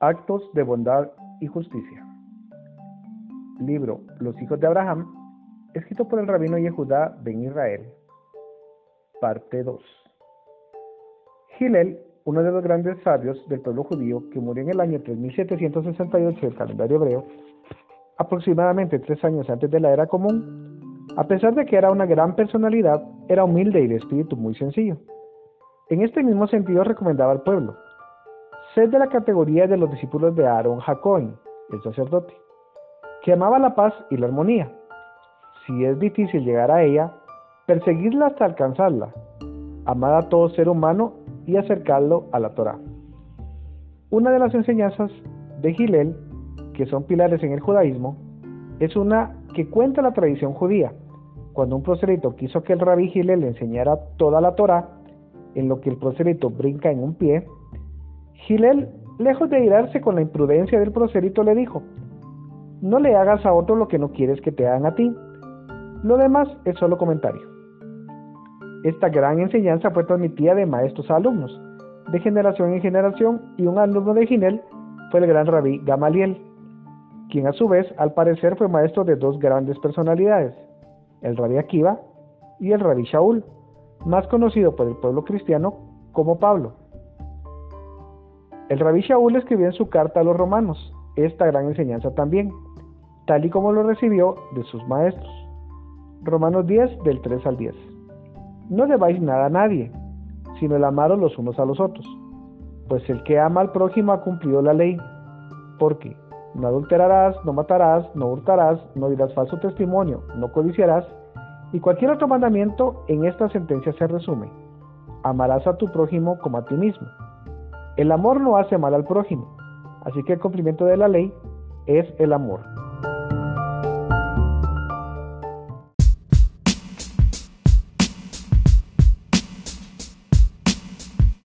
Actos de bondad y justicia. Libro Los hijos de Abraham, escrito por el rabino Yehudá ben Israel. Parte 2. Gilel, uno de los grandes sabios del pueblo judío que murió en el año 3768 del calendario hebreo, aproximadamente tres años antes de la era común, a pesar de que era una gran personalidad, era humilde y de espíritu muy sencillo. En este mismo sentido recomendaba al pueblo, Sed de la categoría de los discípulos de Aarón Jacoin, el sacerdote, que amaba la paz y la armonía. Si es difícil llegar a ella, perseguidla hasta alcanzarla. Amad a todo ser humano y acercarlo a la Torah. Una de las enseñanzas de Gilel, que son pilares en el judaísmo, es una que cuenta la tradición judía. Cuando un prosélito quiso que el rabí Gilel le enseñara toda la Torah, en lo que el prosélito brinca en un pie, Gilel, lejos de irarse con la imprudencia del prosélito, le dijo, no le hagas a otro lo que no quieres que te hagan a ti. Lo demás es solo comentario. Esta gran enseñanza fue transmitida de maestros a alumnos, de generación en generación, y un alumno de Gilel fue el gran rabí Gamaliel, quien a su vez al parecer fue maestro de dos grandes personalidades, el rabí Akiva y el rabí Shaul, más conocido por el pueblo cristiano como Pablo. El rabí Shaul escribió en su carta a los romanos esta gran enseñanza también, tal y como lo recibió de sus maestros. Romanos 10 del 3 al 10. No debáis nada a nadie, sino el amaros los unos a los otros, pues el que ama al prójimo ha cumplido la ley, porque no adulterarás, no matarás, no hurtarás, no dirás falso testimonio, no codiciarás, y cualquier otro mandamiento en esta sentencia se resume. Amarás a tu prójimo como a ti mismo. El amor no hace mal al prójimo, así que el cumplimiento de la ley es el amor.